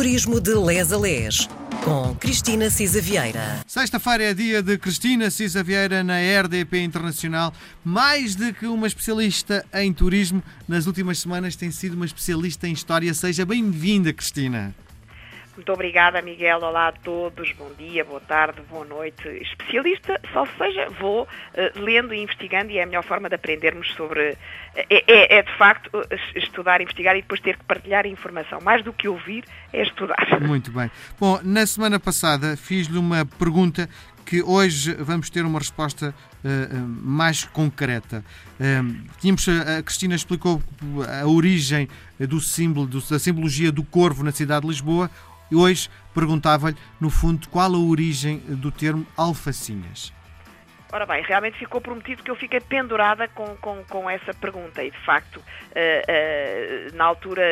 Turismo de Les a Les, com Cristina Cisa Vieira. Sexta-feira é dia de Cristina Cisa Vieira na RDP Internacional. Mais do que uma especialista em turismo, nas últimas semanas tem sido uma especialista em história. Seja bem-vinda, Cristina. Muito obrigada, Miguel. Olá a todos. Bom dia, boa tarde, boa noite. Especialista, só seja, vou uh, lendo e investigando e é a melhor forma de aprendermos sobre. É, é, é, de facto estudar, investigar e depois ter que partilhar a informação. Mais do que ouvir, é estudar. Muito bem. Bom, na semana passada fiz-lhe uma pergunta que hoje vamos ter uma resposta uh, mais concreta. Uh, tínhamos, a Cristina explicou a origem do símbolo, da simbologia do corvo na cidade de Lisboa. E hoje perguntava-lhe, no fundo, qual a origem do termo alfacinhas. Ora bem, realmente ficou prometido que eu fiquei pendurada com, com, com essa pergunta e, de facto, uh, uh, na altura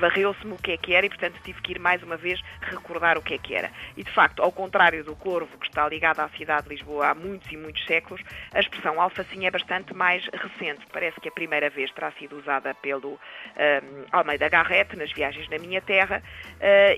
varreu-se-me o que é que era e, portanto, tive que ir mais uma vez recordar o que é que era. E, de facto, ao contrário do corvo, que está ligado à cidade de Lisboa há muitos e muitos séculos, a expressão alfacinha é bastante mais recente. Parece que a primeira vez terá sido usada pelo uh, Almeida Garrett nas viagens na minha terra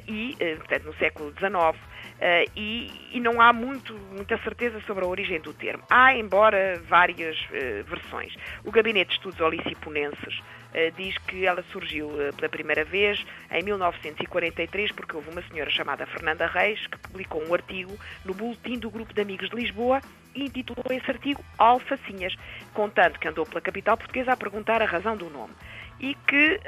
e, portanto, no século XIX. Uh, e, e, não há muito, muita certeza sobre a origem do termo. Há, embora, várias uh, versões. O Gabinete de Estudos Oliciponenses uh, diz que ela surgiu pela primeira vez em 1943, porque houve uma senhora chamada Fernanda Reis que publicou um artigo no Boletim do Grupo de Amigos de Lisboa e intitulou esse artigo Alfacinhas, contando que andou pela capital portuguesa a perguntar a razão do nome. E que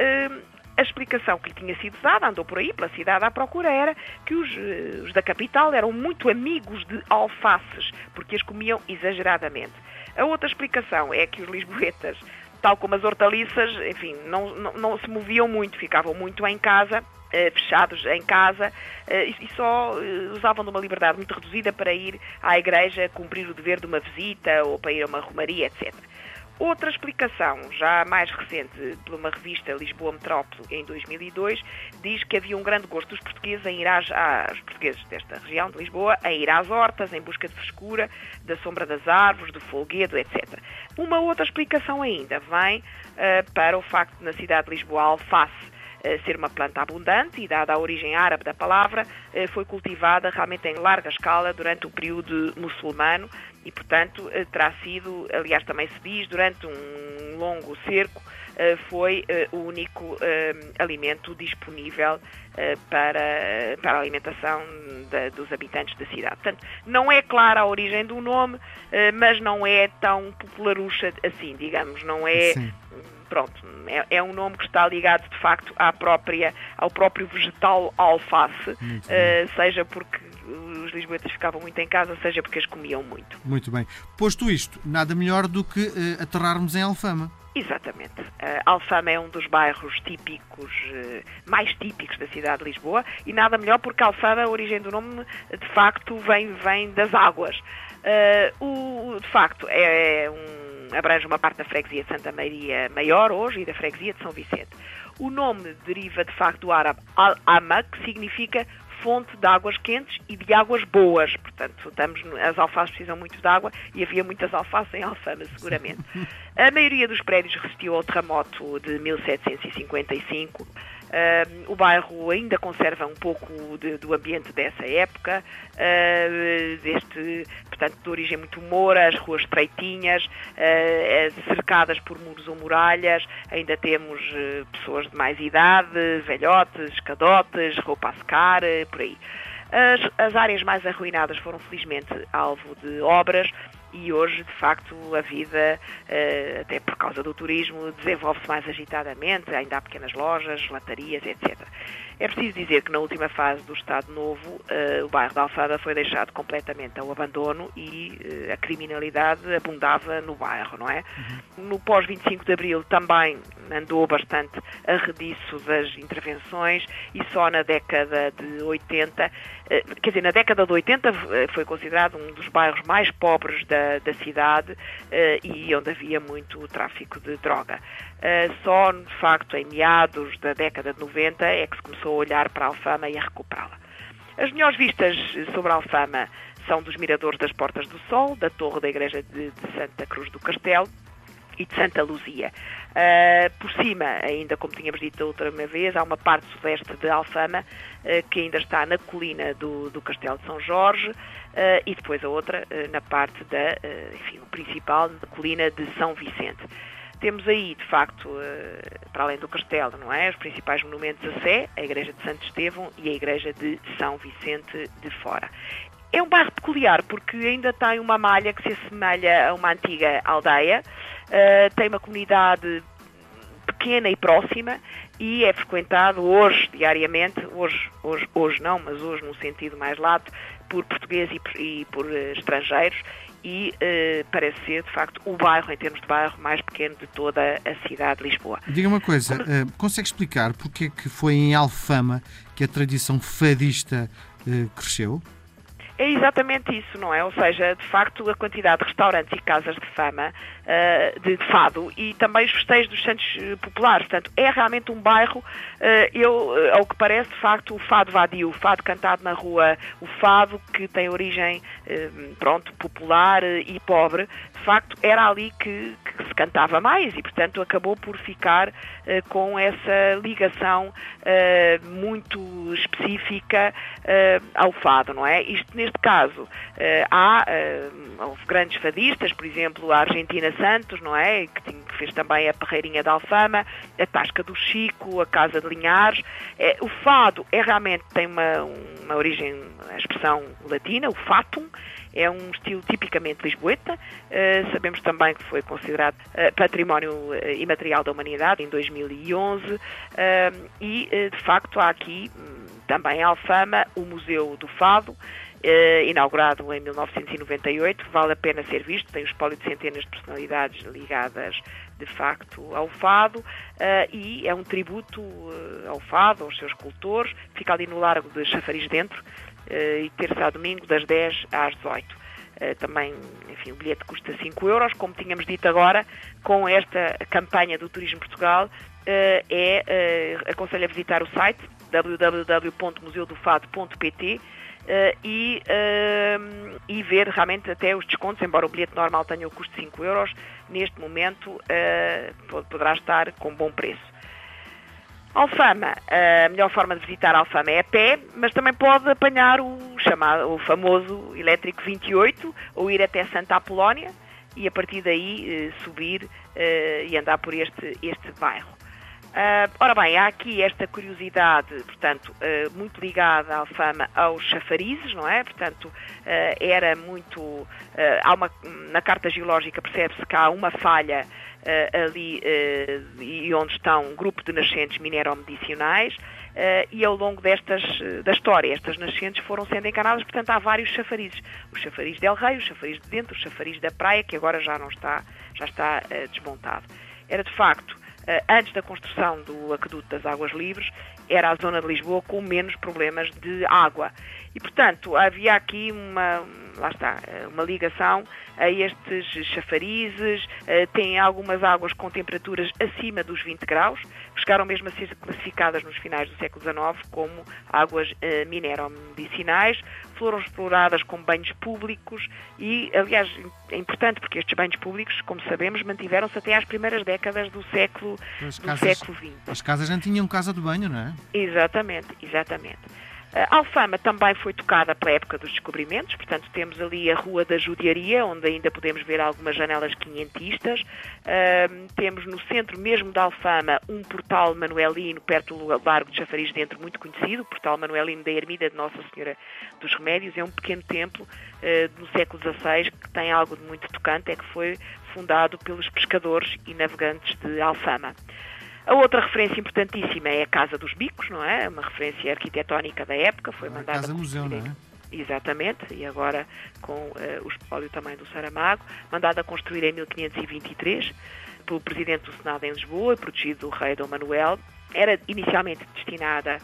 a explicação que lhe tinha sido dada, andou por aí, pela cidade à procura, era que os, eh, os da capital eram muito amigos de alfaces, porque as comiam exageradamente. A outra explicação é que os lisboetas, tal como as hortaliças, enfim, não, não, não se moviam muito, ficavam muito em casa, eh, fechados em casa eh, e só usavam de uma liberdade muito reduzida para ir à igreja cumprir o dever de uma visita ou para ir a uma romaria, etc. Outra explicação, já mais recente, por uma revista Lisboa Metrópole, em 2002, diz que havia um grande gosto dos portugueses em ir às, portugueses desta região de Lisboa, em ir às hortas, em busca de frescura, da sombra das árvores, do folguedo, etc. Uma outra explicação ainda vem uh, para o facto de na cidade de Lisboa a alface ser uma planta abundante e, dada a origem árabe da palavra, eh, foi cultivada realmente em larga escala durante o período muçulmano e, portanto, eh, terá sido, aliás, também se diz, durante um longo cerco, eh, foi o único alimento disponível para, para a alimentação dos habitantes da cidade. Portanto, não é clara a origem do nome, mas não é tão popularucha assim, digamos, não é. Sim pronto, é, é, um nome que está ligado de facto à própria, ao próprio vegetal alface, uh, seja porque os lisboetas ficavam muito em casa, seja porque as comiam muito. Muito bem. Posto isto, nada melhor do que uh, aterrarmos em Alfama. Exatamente. Uh, Alfama é um dos bairros típicos, uh, mais típicos da cidade de Lisboa e nada melhor porque Alfama, a origem do nome, de facto, vem, vem das águas. Uh, o, de facto, é um abrange uma parte da freguesia de Santa Maria Maior hoje e da freguesia de São Vicente. O nome deriva de facto do árabe al-ama, que significa fonte de águas quentes e de águas boas. Portanto, estamos, as alfaces precisam muito de água e havia muitas alfaces em Alfama, seguramente. A maioria dos prédios resistiu ao terremoto de 1755. Uh, o bairro ainda conserva um pouco de, do ambiente dessa época, uh, deste, portanto, de origem muito moura, as ruas estreitinhas, uh, cercadas por muros ou muralhas, ainda temos pessoas de mais idade, velhotes, cadotes, roupa a secar, por aí. As, as áreas mais arruinadas foram felizmente alvo de obras e hoje, de facto, a vida, eh, até por causa do turismo, desenvolve-se mais agitadamente, ainda há pequenas lojas, latarias, etc. É preciso dizer que na última fase do Estado Novo, uh, o bairro da Alfada foi deixado completamente ao abandono e uh, a criminalidade abundava no bairro, não é? Uhum. No pós-25 de Abril também andou bastante arrediço das intervenções e só na década de 80, uh, quer dizer, na década de 80 foi considerado um dos bairros mais pobres da, da cidade e onde havia muito tráfico de droga. só, de facto, em meados da década de 90 é que se começou a olhar para a Alfama e a recuperá-la. As melhores vistas sobre a Alfama são dos miradores das Portas do Sol, da Torre da Igreja de, de Santa Cruz do Castelo e de Santa Luzia. Uh, por cima, ainda como tínhamos dito da outra vez, há uma parte sudeste de Alfama uh, que ainda está na colina do, do Castelo de São Jorge uh, e depois a outra na parte da, enfim, principal, da colina de São Vicente. Temos aí, de facto, para além do castelo, não é? Os principais monumentos a Sé, a Igreja de Santo Estevão e a Igreja de São Vicente de Fora. É um bairro peculiar porque ainda tem uma malha que se assemelha a uma antiga aldeia, uh, tem uma comunidade pequena e próxima e é frequentado hoje, diariamente, hoje, hoje, hoje não, mas hoje no sentido mais lato, por portugueses e, e por uh, estrangeiros e uh, parece ser, de facto, o bairro, em termos de bairro, mais pequeno de toda a cidade de Lisboa. Diga uma coisa, uh, consegue explicar porque é que foi em Alfama que a tradição fadista cresceu? É exatamente isso, não é? Ou seja, de facto, a quantidade de restaurantes e casas de fama, uh, de, fado, e também os festejos dos santos eh, populares. Portanto, é realmente um bairro, uh, eu, ao que parece, de facto, o fado vadio, o fado cantado na rua, o fado que tem origem, uh, pronto, popular e pobre, de facto, era ali que, que, se cantava mais e, portanto, acabou por ficar com essa ligação muito específica ao fado, não é? Isto, neste caso, há grandes fadistas, por exemplo, a Argentina Santos, não é? Que, fez também a Perreirinha da Alfama, a Tasca do Chico, a Casa de Linhares. É, o fado é realmente tem uma, uma origem, a expressão latina, o fatum, é um estilo tipicamente lisboeta. Uh, sabemos também que foi considerado uh, património uh, imaterial da humanidade em 2011 e, de facto, há aqui um, também em Alfama o Museu do Fado, Uh, inaugurado em 1998, vale a pena ser visto, tem o espólio de centenas de personalidades ligadas de facto ao fado uh, e é um tributo uh, ao fado, aos seus cultores, fica ali no Largo de Chafariz Dentro e terça a domingo das 10 às 18. também, enfim, o bilhete custa 5 euros, como tínhamos dito agora, com esta campanha do Turismo Portugal, é, aconselho a visitar o site www.museudofado.pt Uh, e, uh, e ver realmente até os descontos, embora o bilhete normal tenha o custo de 5 euros, neste momento uh, poderá estar com bom preço. Alfama, a melhor forma de visitar Alfama é a pé, mas também pode apanhar o chamado, o famoso elétrico 28 ou ir até Santa Apolónia e a partir daí subir e andar por este, este bairro. Uh, ora bem, há aqui esta curiosidade, portanto, uh, muito ligada à fama aos chafarizes, não é? Portanto, uh, era muito. há uma, na carta geológica percebe-se que há uma falha ali e onde estão um grupo de nascentes mineromedicinais. Uh, e ao longo destas, da história, estas nascentes foram sendo encanadas, portanto há vários chafarizes. O chafariz del Rei, o chafariz de dentro, o chafariz da praia, que agora já não está, já está desmontado. Era de facto antes da construção do aqueduto das águas livres, era a zona de Lisboa com menos problemas de água. E, portanto, havia aqui uma, lá está, eh, uma ligação a estes chafarizes, eh, tem algumas águas com temperaturas acima dos 20 graus, que chegaram mesmo a ser classificadas nos finais do século XIX como águas mineromedicinais, foram exploradas como banhos públicos e, aliás, é importante porque estes banhos públicos, como sabemos, mantiveram-se até às primeiras décadas do século, do casas, século XX. As casas não tinham casa de banho, não é? Exatamente, exatamente. A Alfama também foi tocada pela época dos descobrimentos, portanto temos ali a Rua da Judiaria, onde ainda podemos ver algumas janelas quinhentistas. Uh, temos no centro mesmo da Alfama um portal manuelino perto do Largo de Chafariz dentro, muito conhecido, o portal manuelino da Ermida de Nossa Senhora dos Remédios. É um pequeno templo uh, do século XVI que tem algo de muito tocante, é que foi fundado pelos pescadores e navegantes de Alfama. A outra referência importantíssima é a Casa dos Bicos, não é? Uma referência arquitetónica da época, foi mandada... Casa Museu, não é? Exatamente, e agora com uh, o espólio também do Saramago, mandada a construir em 1523 pelo Presidente do Senado em Lisboa, protegido do rei Dom Manuel. Era inicialmente destinada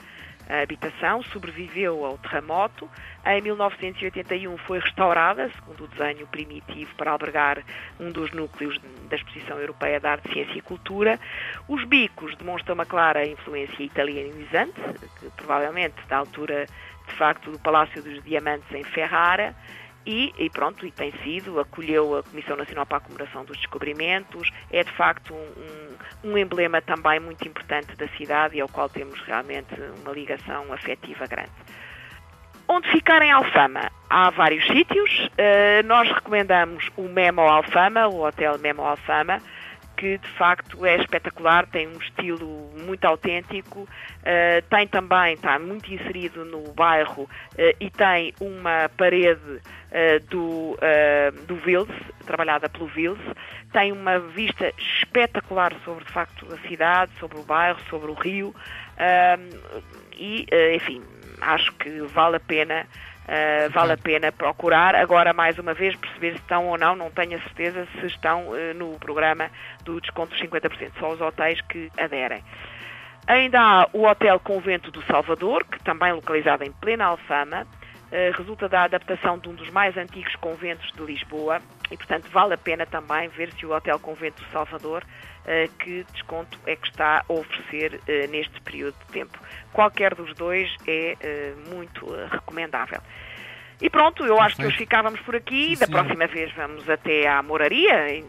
a habitação, sobreviveu ao terremoto. Em 1981 foi restaurada, segundo o desenho primitivo, para albergar um dos núcleos da Exposição Europeia de Arte, Ciência e Cultura. Os bicos demonstram uma clara influência italianizante, que provavelmente da altura, de facto, do Palácio dos Diamantes em Ferrara e, e, pronto, e tem sido, acolheu a Comissão Nacional para a Comemoração dos Descobrimentos, é de facto um, um, emblema também muito importante da cidade e ao qual temos realmente uma ligação afetiva grande. Onde ficar em Alfama? Há vários sítios, uh, nós recomendamos o Memo Alfama, o Hotel Memo Alfama, que de facto é espetacular, tem um estilo muito autêntico, uh, tem também, está muito inserido no bairro uh, e tem uma parede uh, do, do Vils, trabalhada pelo Vils, tem uma vista espetacular sobre de facto a cidade, sobre o bairro, sobre o rio e, enfim, acho que vale a pena Uh, vale a pena procurar. Agora, mais uma vez, perceber se estão ou não, não tenho a certeza se estão uh, no programa do desconto dos 50%, só os hotéis que aderem. Ainda há o Hotel Convento do Salvador, que também localizado em plena Alfama, resulta da adaptação de um dos mais antigos conventos de Lisboa e, portanto, vale a pena também ver se o Hotel Convento do Salvador que desconto é que está a oferecer neste período de tempo. Qualquer dos dois é muito recomendável. E pronto, eu acho que hoje ficávamos por aqui. Sim, da próxima vez vamos até à Moraria.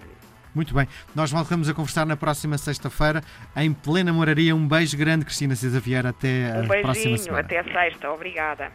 Muito bem. Nós voltamos a conversar na próxima sexta-feira em plena Moraria. Um beijo grande, Cristina Cisa Vieira. Até um a próxima semana. até a sexta. Obrigada.